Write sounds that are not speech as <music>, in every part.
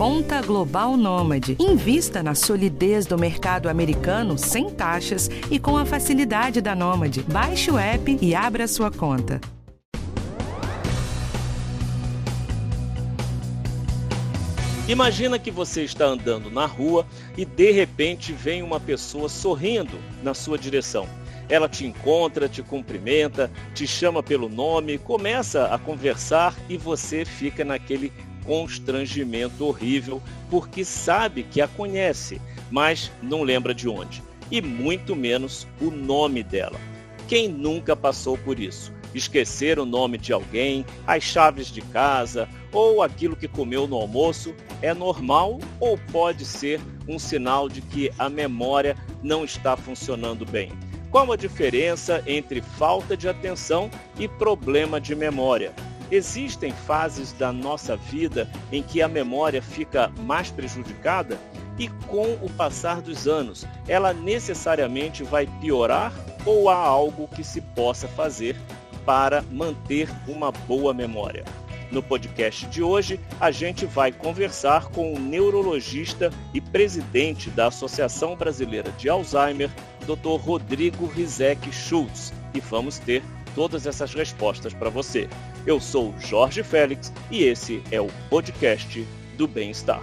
Conta Global Nômade. Invista na solidez do mercado americano sem taxas e com a facilidade da Nômade. Baixe o app e abra sua conta. Imagina que você está andando na rua e de repente vem uma pessoa sorrindo na sua direção. Ela te encontra, te cumprimenta, te chama pelo nome, começa a conversar e você fica naquele constrangimento horrível porque sabe que a conhece, mas não lembra de onde, e muito menos o nome dela. Quem nunca passou por isso? Esquecer o nome de alguém, as chaves de casa ou aquilo que comeu no almoço é normal ou pode ser um sinal de que a memória não está funcionando bem? Qual a diferença entre falta de atenção e problema de memória? Existem fases da nossa vida em que a memória fica mais prejudicada e com o passar dos anos, ela necessariamente vai piorar ou há algo que se possa fazer para manter uma boa memória? No podcast de hoje, a gente vai conversar com o neurologista e presidente da Associação Brasileira de Alzheimer, Dr. Rodrigo Rizek Schultz, e vamos ter todas essas respostas para você. Eu sou Jorge Félix e esse é o podcast do Bem-Estar.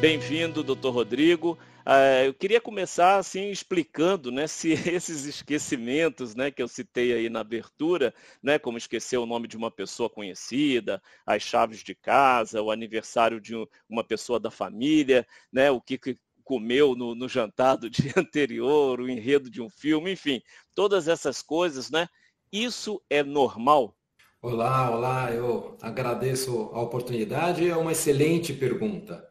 Bem-vindo, doutor Rodrigo. Uh, eu queria começar assim explicando, né, <laughs> se esses esquecimentos, né, que eu citei aí na abertura, né, como esquecer o nome de uma pessoa conhecida, as chaves de casa, o aniversário de uma pessoa da família, né, o que, comeu no, no jantar do <laughs> dia anterior, o enredo de um filme, enfim, todas essas coisas, né? Isso é normal? Olá, olá, eu agradeço a oportunidade, é uma excelente pergunta.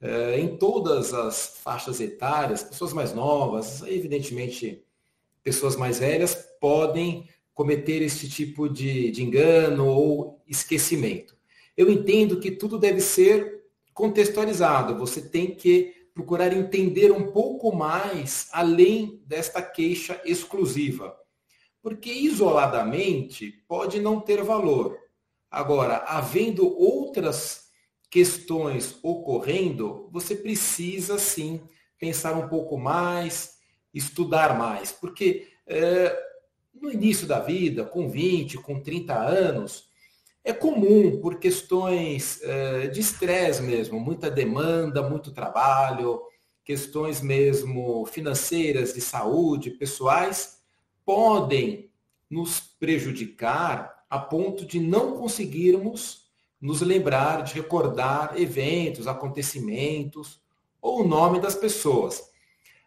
É, em todas as faixas etárias, pessoas mais novas, evidentemente pessoas mais velhas, podem cometer esse tipo de, de engano ou esquecimento. Eu entendo que tudo deve ser contextualizado, você tem que procurar entender um pouco mais além desta queixa exclusiva. Porque isoladamente pode não ter valor. Agora, havendo outras questões ocorrendo, você precisa sim pensar um pouco mais, estudar mais, porque é, no início da vida, com 20, com 30 anos, é comum por questões é, de estresse mesmo, muita demanda, muito trabalho, questões mesmo financeiras, de saúde, pessoais, podem nos prejudicar a ponto de não conseguirmos nos lembrar de recordar eventos, acontecimentos ou o nome das pessoas.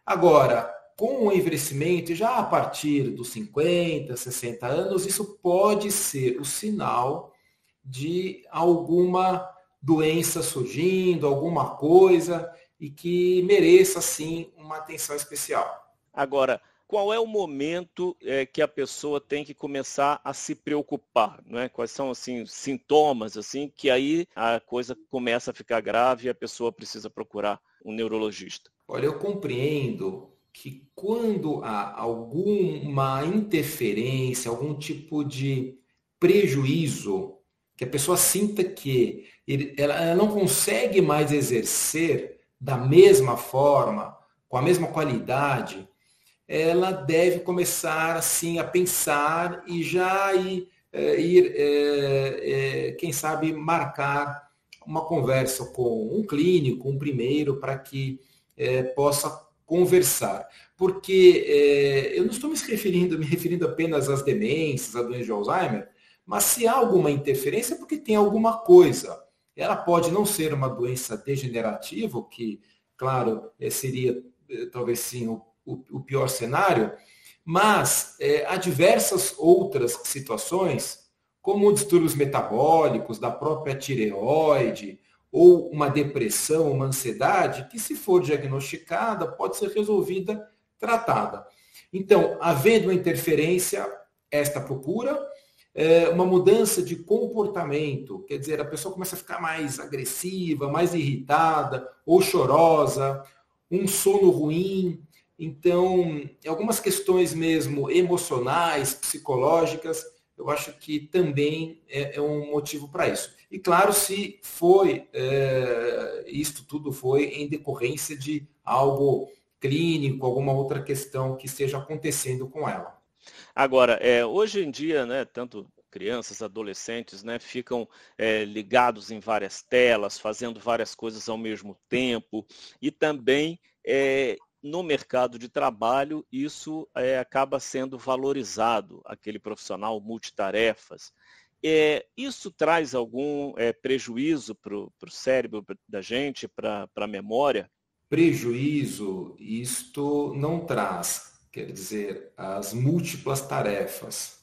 Agora, com o envelhecimento, já a partir dos 50, 60 anos, isso pode ser o sinal de alguma doença surgindo, alguma coisa e que mereça, sim, uma atenção especial. Agora, qual é o momento é, que a pessoa tem que começar a se preocupar, né? Quais são assim sintomas assim que aí a coisa começa a ficar grave e a pessoa precisa procurar um neurologista? Olha, eu compreendo que quando há alguma interferência, algum tipo de prejuízo, que a pessoa sinta que ele, ela não consegue mais exercer da mesma forma, com a mesma qualidade, ela deve começar assim a pensar e já ir, é, ir é, é, quem sabe, marcar uma conversa com um clínico, um primeiro, para que é, possa conversar. Porque é, eu não estou me referindo, me referindo apenas às demências, à doença de Alzheimer, mas se há alguma interferência é porque tem alguma coisa. Ela pode não ser uma doença degenerativa, que, claro, é, seria talvez sim o pior cenário, mas é, há diversas outras situações, como distúrbios metabólicos da própria tireoide, ou uma depressão, uma ansiedade, que se for diagnosticada, pode ser resolvida, tratada. Então, havendo interferência, esta procura, é, uma mudança de comportamento, quer dizer, a pessoa começa a ficar mais agressiva, mais irritada, ou chorosa, um sono ruim, então, algumas questões mesmo emocionais, psicológicas, eu acho que também é, é um motivo para isso. E claro, se foi, é, isto tudo foi em decorrência de algo clínico, alguma outra questão que esteja acontecendo com ela. Agora, é, hoje em dia, né, tanto crianças, adolescentes, né, ficam é, ligados em várias telas, fazendo várias coisas ao mesmo tempo e também é, no mercado de trabalho isso é, acaba sendo valorizado, aquele profissional multitarefas. É, isso traz algum é, prejuízo para o cérebro da gente, para a memória? Prejuízo, isto não traz, quer dizer, as múltiplas tarefas.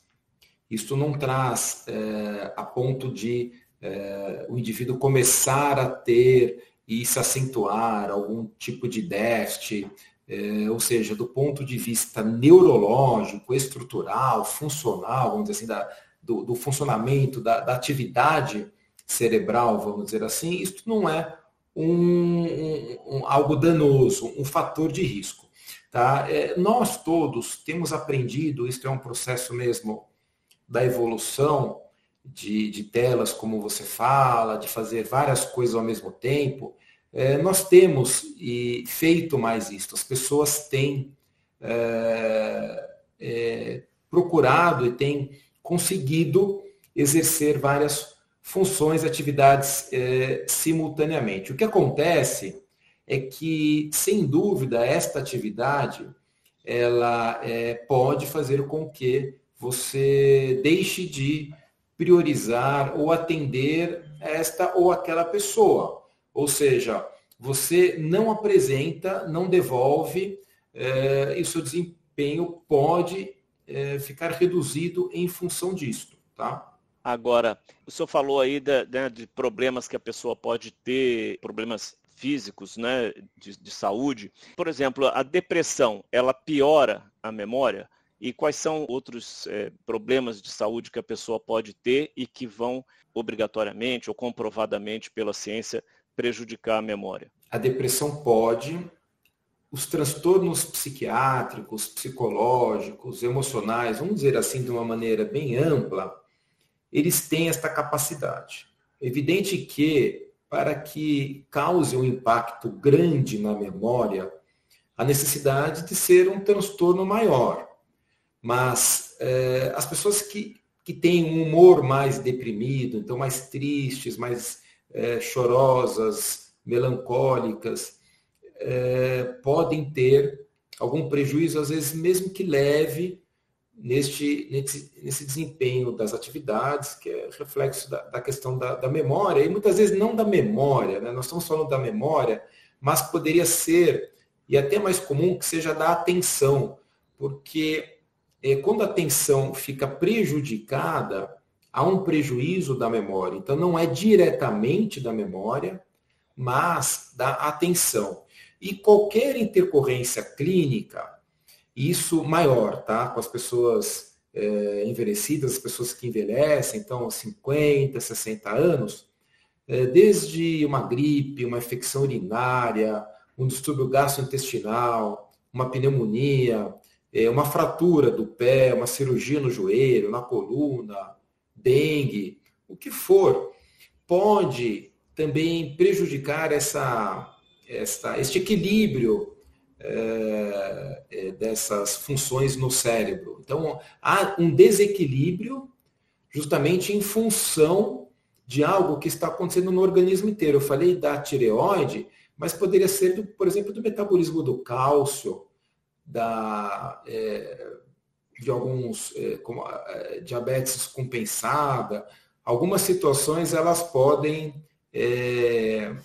Isto não traz é, a ponto de é, o indivíduo começar a ter e se acentuar algum tipo de déficit, é, ou seja, do ponto de vista neurológico, estrutural, funcional, vamos dizer assim, da, do, do, funcionamento, da, da, atividade cerebral, vamos dizer assim, isso não é um, um, um, algo danoso, um fator de risco. Tá? É, nós todos temos aprendido, isso é um processo mesmo da evolução de, de telas, como você fala, de fazer várias coisas ao mesmo tempo, é, nós temos e feito mais isso. As pessoas têm é, é, procurado e têm conseguido exercer várias funções, atividades é, simultaneamente. O que acontece é que, sem dúvida, esta atividade ela é, pode fazer com que você deixe de priorizar ou atender esta ou aquela pessoa. Ou seja, você não apresenta, não devolve, é, e o seu desempenho pode é, ficar reduzido em função disso. Tá? Agora, o senhor falou aí né, de problemas que a pessoa pode ter, problemas físicos, né, de, de, saúde. Por exemplo, a depressão, ela piora a memória? E quais são outros é, problemas de saúde que a pessoa pode ter e que vão obrigatoriamente ou comprovadamente pela ciência prejudicar a memória? A depressão pode, os transtornos psiquiátricos, psicológicos, emocionais, vamos dizer assim de uma maneira bem ampla, eles têm esta capacidade. Evidente que, para que cause um impacto grande na memória, a necessidade de ser um transtorno maior. Mas é, as pessoas que, que têm um humor mais deprimido, então mais tristes, mais é, chorosas, melancólicas, é, podem ter algum prejuízo, às vezes mesmo que leve, neste, nesse, nesse desempenho das atividades, que é reflexo da, da questão da, da, memória, e muitas vezes não da memória, né? nós estamos falando da memória, mas poderia ser, e até mais comum, que seja da atenção, porque é, quando a atenção fica prejudicada, há um prejuízo da memória. Então, não é diretamente da memória, mas da atenção. E qualquer intercorrência clínica, isso maior, tá? Com as pessoas é, envelhecidas, as pessoas que envelhecem, então 50, 60 anos, é, desde uma gripe, uma infecção urinária, um distúrbio gastrointestinal, uma pneumonia, é, uma fratura do pé, uma cirurgia no joelho, na coluna, dengue, o que for, pode também prejudicar essa, essa, este equilíbrio é, é, dessas funções no cérebro. Então, há um desequilíbrio justamente em função de algo que está acontecendo no organismo inteiro. Eu falei da tireoide, mas poderia ser, do, por exemplo, do metabolismo do cálcio, da, é, de alguns é, como, é, diabetes compensada, algumas situações elas podem é,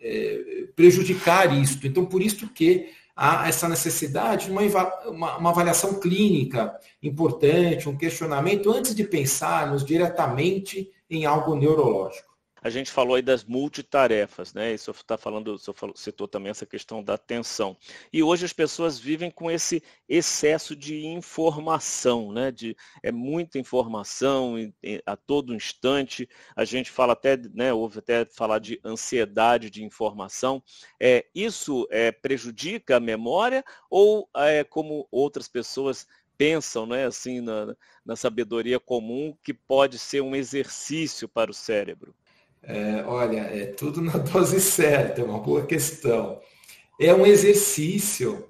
é, prejudicar isto. Então, por isso que há essa necessidade de uma, uma, uma, avaliação clínica importante, um questionamento, antes de pensarmos diretamente em algo neurológico. A gente falou aí das multitarefas, né? Isso está falando, o senhor citou também essa questão da atenção. E hoje as pessoas vivem com esse excesso de informação, né? De, é muita informação a todo instante. A gente fala até, né? Houve até falar de ansiedade de informação. É, isso é, prejudica a memória ou, é, como outras pessoas pensam, né, assim, na, na sabedoria comum, que pode ser um exercício para o cérebro? É, olha, é tudo na <laughs> dose certa, é uma boa questão. É um exercício,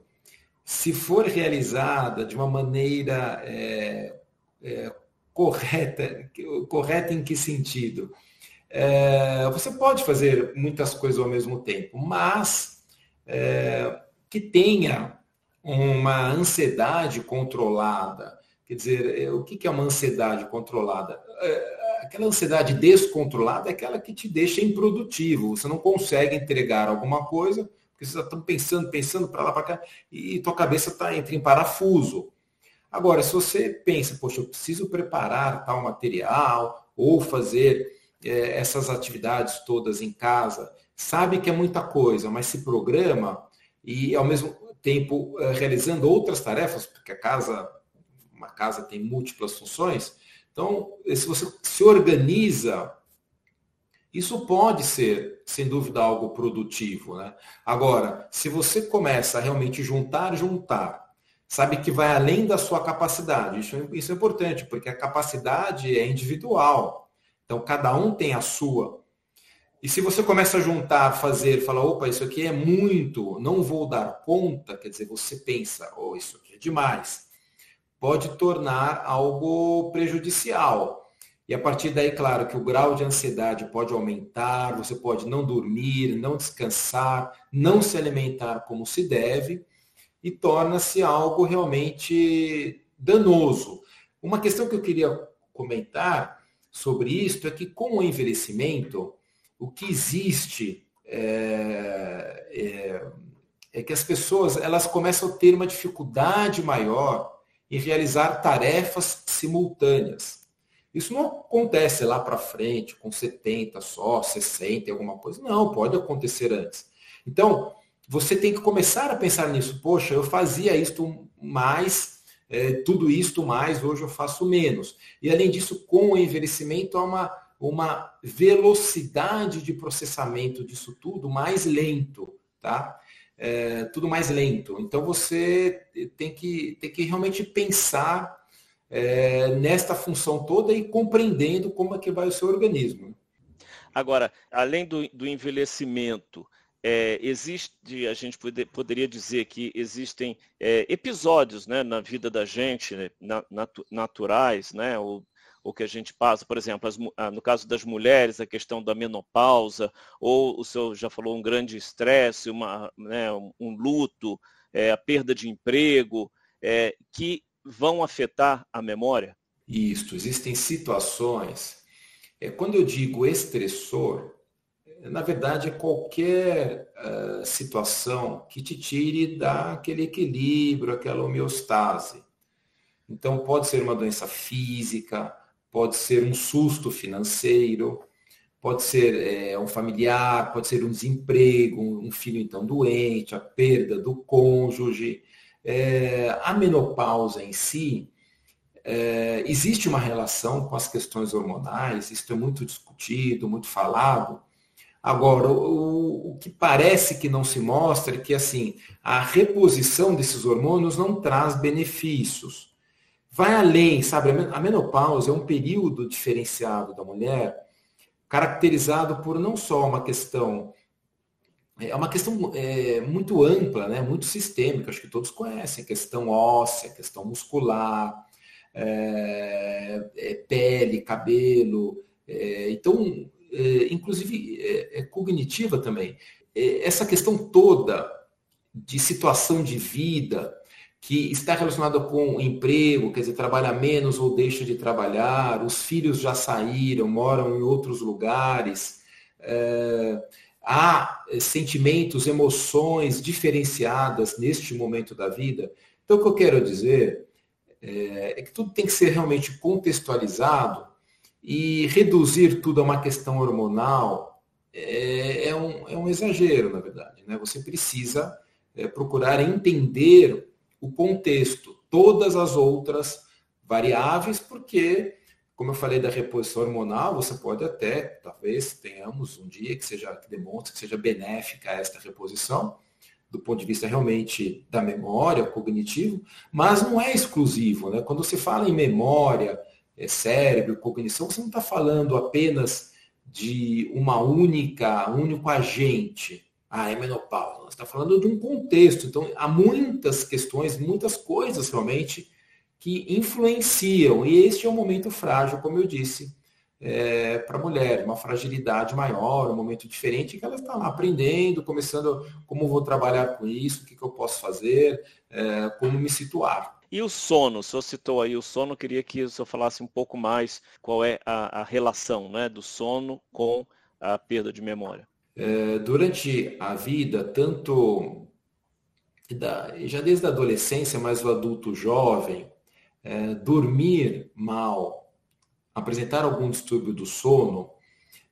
se for realizada de uma maneira é, é, correta, correta em que sentido? É, você pode fazer muitas coisas ao mesmo tempo, mas é, que tenha uma ansiedade controlada. Quer dizer, é, o que é uma ansiedade controlada? Aquela ansiedade descontrolada é aquela que te deixa improdutivo. Você não consegue entregar alguma coisa, porque você está pensando, pensando para lá, para cá, e tua cabeça está entre em parafuso. Agora, se você pensa, poxa, eu preciso preparar tal material, ou fazer é, essas atividades todas em casa, sabe que é muita coisa, mas se programa e ao mesmo tempo é, realizando outras tarefas, porque a casa, uma casa tem múltiplas funções, então, se você se organiza, isso pode ser, sem dúvida, algo produtivo. Né? Agora, se você começa a realmente juntar, juntar, sabe que vai além da sua capacidade. Isso, é, isso é importante, porque a capacidade é individual. Então, cada um tem a sua. E se você começa a juntar, fazer, falar, opa, isso aqui é muito, não vou dar conta, quer dizer, você pensa, oh, isso aqui é demais pode tornar algo prejudicial. E a partir daí, claro, que o grau de ansiedade pode aumentar, você pode não dormir, não descansar, não se alimentar como se deve, e torna-se algo realmente danoso. Uma questão que eu queria comentar sobre isso é que com o envelhecimento, o que existe é, é, é que as pessoas elas começam a ter uma dificuldade maior realizar tarefas simultâneas. Isso não acontece lá para frente, com 70 só, 60, alguma coisa. Não, pode acontecer antes. Então, você tem que começar a pensar nisso. Poxa, eu fazia isto mais, é, tudo isto mais, hoje eu faço menos. E além disso, com o envelhecimento, há uma, uma velocidade de processamento disso tudo mais lento. Tá? É, tudo mais lento. Então você tem que, tem que realmente pensar é, nesta função toda e compreendendo como é que vai o seu organismo. Agora, além do, do envelhecimento, é, existe, a gente pode, poderia dizer que existem é, episódios né, na vida da gente, né, nat, naturais, né, ou o que a gente passa, por exemplo, as, ah, no caso das mulheres, a questão da menopausa, ou o senhor já falou um grande estresse, né, um luto, é, a perda de emprego, é, que vão afetar a memória? Isso, existem situações. É, quando eu digo estressor, na verdade é qualquer uh, situação que te tire daquele equilíbrio, aquela homeostase. Então pode ser uma doença física, pode ser um susto financeiro, pode ser é, um familiar, pode ser um desemprego, um filho então doente, a perda do cônjuge. É, a menopausa em si, é, existe uma relação com as questões hormonais, isso é muito discutido, muito falado. Agora, o, o que parece que não se mostra é que assim, a reposição desses hormônios não traz benefícios vai além, sabe? A menopausa é um período diferenciado da mulher, caracterizado por não só uma questão, é uma questão é, muito ampla, né? muito sistêmica, acho que todos conhecem, questão óssea, questão muscular, é, é, pele, cabelo, é, então, é, inclusive é, cognitiva também. essa questão toda de situação de vida, que está relacionada com emprego, quer dizer, trabalha menos ou deixa de trabalhar, os filhos já saíram, moram em outros lugares, é, há sentimentos, emoções diferenciadas neste momento da vida. Então, o que eu quero dizer é, é que tudo tem que ser realmente contextualizado e reduzir tudo a uma questão hormonal é, é, um, é um exagero, na verdade. Né? Você precisa procurar entender o contexto, todas as outras variáveis, porque, como eu falei da reposição hormonal, você pode até, talvez tenhamos um dia que seja que demonstre que seja benéfica esta reposição do ponto de vista realmente da memória, cognitivo, mas não é exclusivo. Né? Quando se fala em memória, é, cérebro, cognição, você não está falando apenas de uma única, único agente. Ah, é menopausa. Você está falando de um contexto. Então, há muitas questões, muitas coisas realmente que influenciam. E este é um momento frágil, como eu disse, é, para a mulher, uma fragilidade maior, um momento diferente, que ela está lá aprendendo, começando como vou trabalhar com isso, o que, que eu posso fazer, é, como me situar. E o sono, o senhor citou aí o sono, queria que o senhor falasse um pouco mais qual é a, a relação né, do sono com a perda de memória. É, durante a vida, tanto da, já desde a adolescência, mas o adulto jovem, é, dormir mal apresentar algum distúrbio do sono,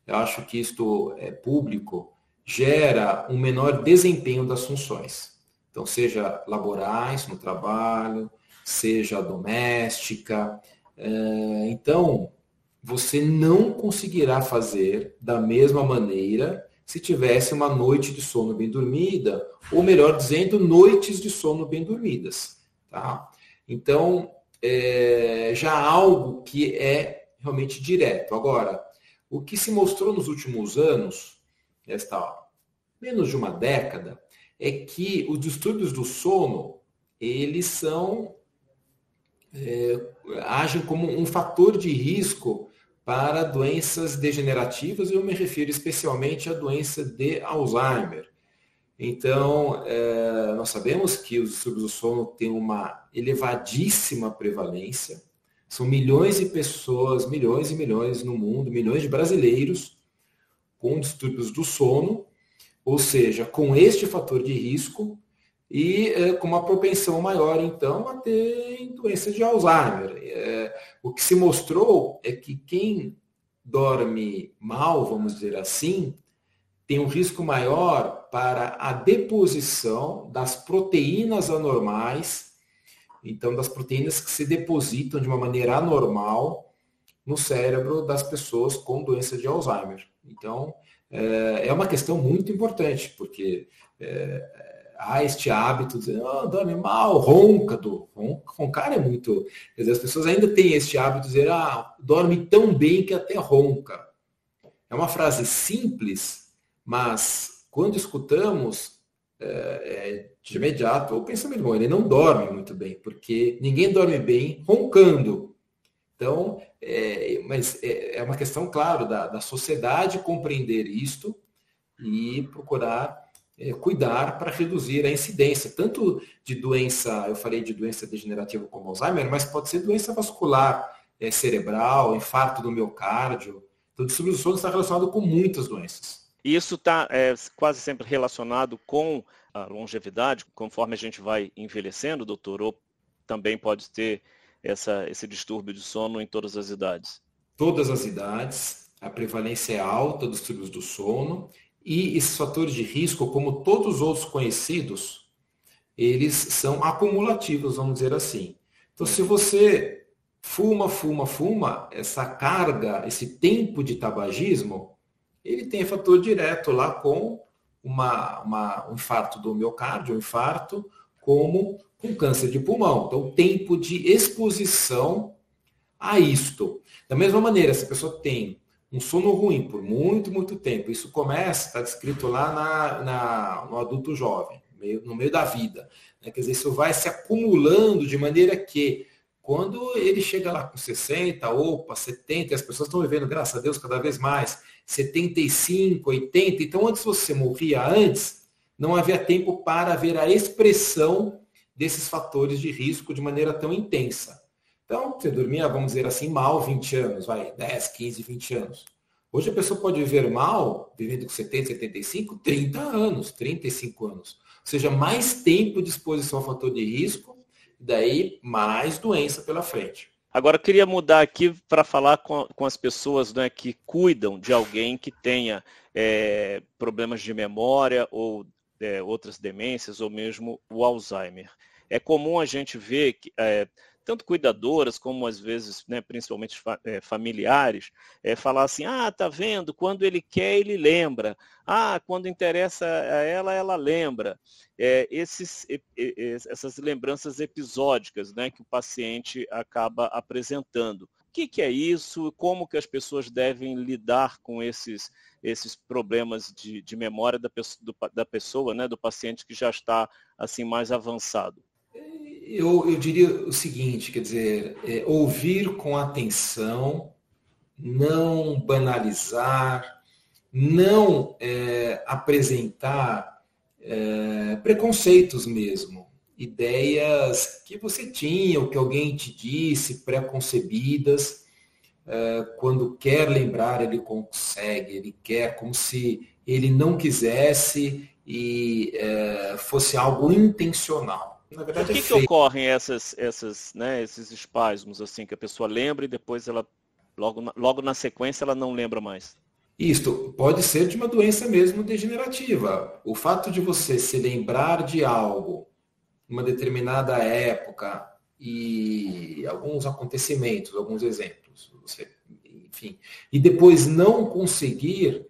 eu acho que isto é público, gera um menor desempenho das funções. Então, seja laborais, no trabalho, seja doméstica. É, então, você não conseguirá fazer da mesma maneira se tivesse uma noite de sono bem dormida, ou melhor dizendo, noites de sono bem dormidas. Tá? Então, é, já algo que é realmente direto. Agora, o que se mostrou nos últimos anos, esta menos de uma década, é que os distúrbios do sono, eles são é, agem como um fator de risco para doenças degenerativas, eu me refiro especialmente à doença de Alzheimer. Então, é, nós sabemos que os distúrbios do sono têm uma elevadíssima prevalência, são milhões de pessoas, milhões e milhões no mundo, milhões de brasileiros com distúrbios do sono, ou seja, com este fator de risco e é, com uma propensão maior, então, a ter doença de Alzheimer. É, o que se mostrou é que quem dorme mal, vamos dizer assim, tem um risco maior para a deposição das proteínas anormais então das proteínas que se depositam de uma maneira anormal no cérebro das pessoas com doença de Alzheimer. Então, é, é uma questão muito importante, porque é, há este hábito de oh, dorme mal, ronca, do, roncar é muito. Quer dizer, as pessoas ainda têm este hábito de dizer, ah, dorme tão bem que até ronca. É uma frase simples, mas quando escutamos, é, é, de imediato o pensamento, bom, ele não dorme muito bem, porque ninguém dorme bem roncando. Então, é, mas é, é uma questão, claro, da, da sociedade compreender isto e procurar cuidar para reduzir a incidência, tanto de doença, eu falei de doença degenerativa como Alzheimer, mas pode ser doença vascular é, cerebral, infarto do miocárdio. Então, o distúrbio do sono está relacionado com muitas doenças. E isso está é, quase sempre relacionado com a longevidade, conforme a gente vai envelhecendo, doutor, ou também pode ter essa, esse distúrbio de sono em todas as idades? Todas as idades, a prevalência é alta dos distúrbios do sono e esses fatores de risco, como todos os outros conhecidos, eles são acumulativos, vamos dizer assim. Então, se você fuma, fuma, fuma, essa carga, esse tempo de tabagismo, ele tem fator direto lá com uma, uma, um infarto do miocárdio, um infarto, como com câncer de pulmão. Então, tempo de exposição a isto. Da mesma maneira, se a pessoa tem um sono ruim por muito, muito tempo, isso começa, está descrito lá na, na, no adulto jovem, no meio da vida. Né? Quer dizer, isso vai se acumulando de maneira que quando ele chega lá com 60, opa, 70, as pessoas estão vivendo, graças a Deus, cada vez mais, 75, 80. Então, antes você morria antes, não havia tempo para ver a expressão desses fatores de risco de maneira tão intensa. Então, você dormia, vamos dizer assim, mal 20 anos, vai, 10, 15, 20 anos. Hoje a pessoa pode viver mal, vivendo com 70, 75, 30 anos, 35 anos. Ou seja, mais tempo de exposição ao fator de risco daí mais doença pela frente. Agora, eu queria mudar aqui para falar com, com, as pessoas né, que cuidam de alguém que tenha é, problemas de memória ou é, outras demências ou mesmo o Alzheimer. É comum a gente ver que, é, tanto cuidadoras como às vezes, né, principalmente fa é, familiares, é, falar assim, ah, tá vendo, quando ele quer, ele lembra. Ah, quando interessa a ela, ela lembra. É, esses, essas lembranças episódicas né, que o paciente acaba apresentando. O que, que é isso? Como que as pessoas devem lidar com esses, esses problemas de, de memória da, do, da pessoa, né, do paciente que já está assim mais avançado? Eu, eu diria o seguinte, quer dizer, é, ouvir com atenção, não banalizar, não é, apresentar é, preconceitos mesmo ideias que você tinha, ou que alguém te disse, pré-concebidas. É, quando quer lembrar, ele consegue, ele quer, como se ele não quisesse e é, fosse algo intencional. Na verdade, Por que, é que ocorrem essas, essas, né, esses espasmos, assim, que a pessoa lembra e depois ela, logo na, logo na sequência, ela não lembra mais? Isto pode ser de uma doença mesmo degenerativa. O fato de você se lembrar de algo uma determinada época e alguns acontecimentos, alguns exemplos, você, enfim, e depois não conseguir,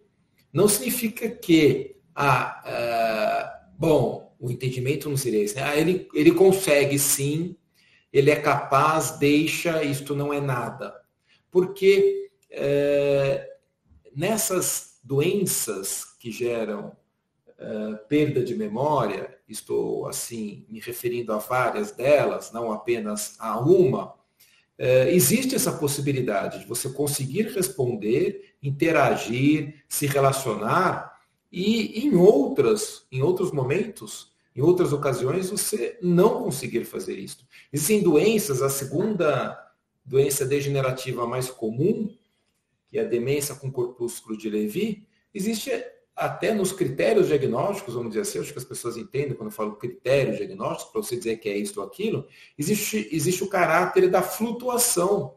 não significa que, ah, ah, bom, o entendimento não seria esse, né? Ele, ele consegue sim, ele é capaz, deixa, isto não é nada. Porque é, nessas doenças que geram é, perda de memória, estou assim me referindo a várias delas, não apenas a uma, é, existe essa possibilidade de você conseguir responder, interagir, se relacionar e em outras, em outros momentos, em outras ocasiões você não conseguir fazer isso. Existem doenças, a segunda doença degenerativa mais comum, que é a demência com corpúsculo de Levy, existe até nos critérios diagnósticos, vamos dizer assim, acho que as pessoas entendem quando eu falo critério diagnóstico, para você dizer que é isso ou aquilo, existe, existe o caráter da flutuação.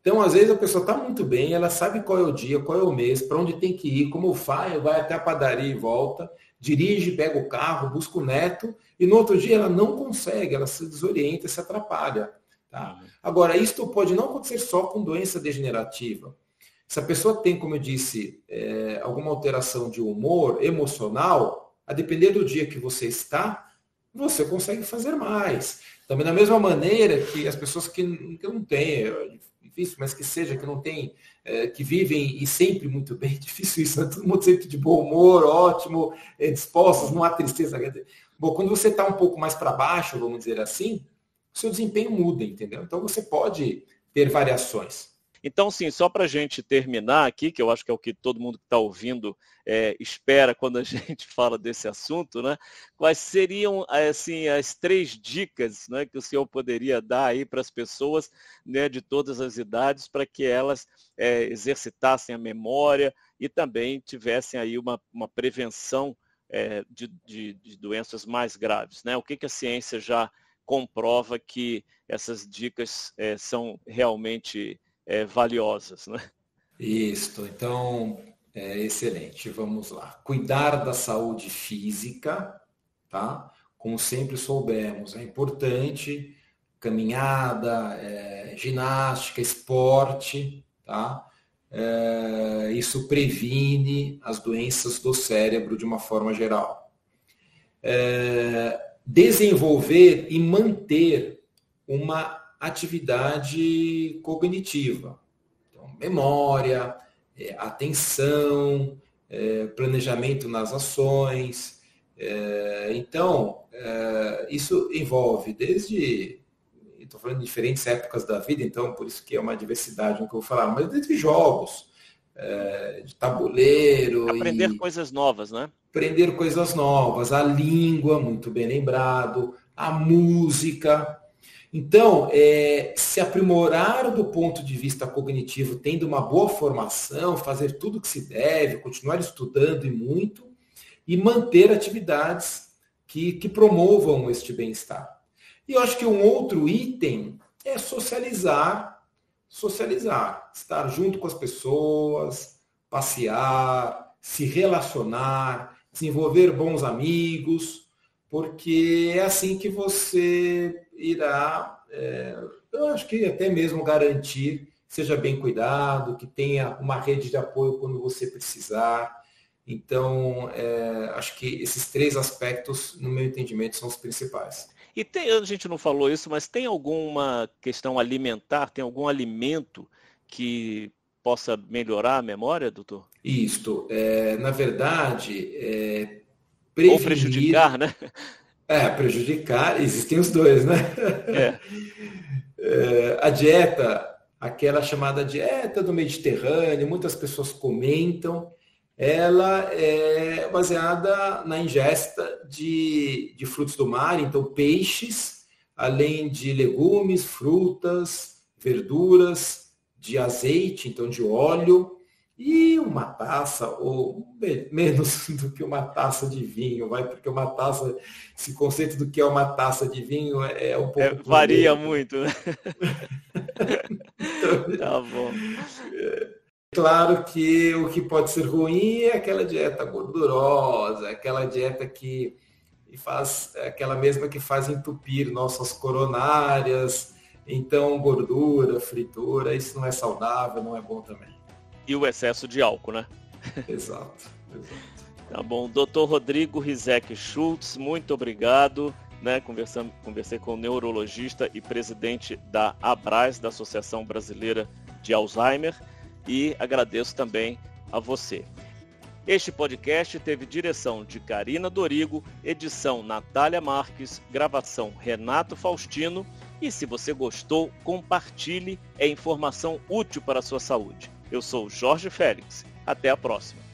Então, às vezes, a pessoa está muito bem, ela sabe qual é o dia, qual é o mês, para onde tem que ir, como faz, vai até a padaria e volta, dirige, pega o carro, busca o neto, e no outro dia ela não consegue, ela se desorienta, se atrapalha. Tá? Agora, isso pode não acontecer só com doença degenerativa. Se a pessoa tem, como eu disse, é, alguma alteração de humor emocional, a depender do dia que você está, você consegue fazer mais. Também da mesma maneira que as pessoas que, que não têm, é difícil, mas que seja, que não tem, é, que vivem e sempre muito bem, <laughs> difícil isso, né? todo mundo sempre de bom humor, ótimo, é, dispostos, não há tristeza. Bom, quando você está um pouco mais para baixo, vamos dizer assim, o seu desempenho muda, entendeu? Então você pode ter variações. Então, sim, só para a gente terminar aqui, que eu acho que é o que todo mundo que está ouvindo é, espera quando a <laughs> gente fala desse assunto, né? Quais seriam assim as três dicas né, que o senhor poderia dar aí para as pessoas né, de todas as idades para que elas é, exercitassem a memória e também tivessem aí uma, uma prevenção é, de, de, de, doenças mais graves, né? O que, que a ciência já comprova que essas dicas é, são realmente é, valiosas. Né? Isso, então, é excelente. Vamos lá. Cuidar da saúde física, tá? Como sempre soubemos, é importante caminhada, é, ginástica, esporte, tá? É, isso previne as doenças do cérebro de uma forma geral. É, desenvolver e manter uma atividade cognitiva. Então, memória, é, atenção, é, planejamento nas ações. É, então, é, isso envolve desde, estou falando de diferentes épocas da vida, então por isso que é uma diversidade no que eu vou falar, mas desde jogos, é, de tabuleiro. Aprender e... coisas novas, né? Aprender coisas novas, a língua, muito bem lembrado, a música, então, é, se aprimorar do ponto de vista cognitivo, tendo uma boa formação, fazer tudo o que se deve, continuar estudando e muito, e manter atividades que, que promovam este bem-estar. E eu acho que um outro item é socializar, socializar, estar junto com as pessoas, passear, se relacionar, desenvolver bons amigos, porque é assim que você irá, é, eu acho que até mesmo garantir seja bem cuidado, que tenha uma rede de apoio quando você precisar. Então, é, acho que esses três aspectos, no meu entendimento, são os principais. E tem, a gente não falou isso, mas tem alguma questão alimentar, tem algum alimento que possa melhorar a memória, doutor? Isto, é, na verdade, é, prevenir... Ou prejudicar, né? É, prejudicar, existem os dois, né? É. <laughs> é. a dieta, aquela chamada dieta do Mediterrâneo, muitas pessoas comentam, ela é baseada na ingesta de, de frutos do mar, então peixes, além de legumes, frutas, verduras, de azeite, então de óleo, e uma taça, ou menos <laughs> do que uma taça de vinho, vai, porque uma taça, esse conceito do que é uma taça de vinho é, é um pouco. É, varia muito, né? então, <laughs> tá bom. É, Claro que o que pode ser ruim é aquela dieta gordurosa, aquela dieta que faz aquela mesma que faz entupir nossas coronárias. Então, gordura, fritura, isso não é saudável, não é bom também. E o excesso de álcool, né? <laughs> Exato. exato. Tá bom. Doutor Rodrigo Rizek Schultz, muito obrigado. Né, conversando, conversei com o neurologista e presidente da ABRAS, da Associação Brasileira de Alzheimer e agradeço também a você. Este podcast teve direção de Karina Dorigo, edição Natália Marques, gravação Renato Faustino e se você gostou, compartilhe, é informação útil para a sua saúde. Eu sou Jorge Félix. Até a próxima.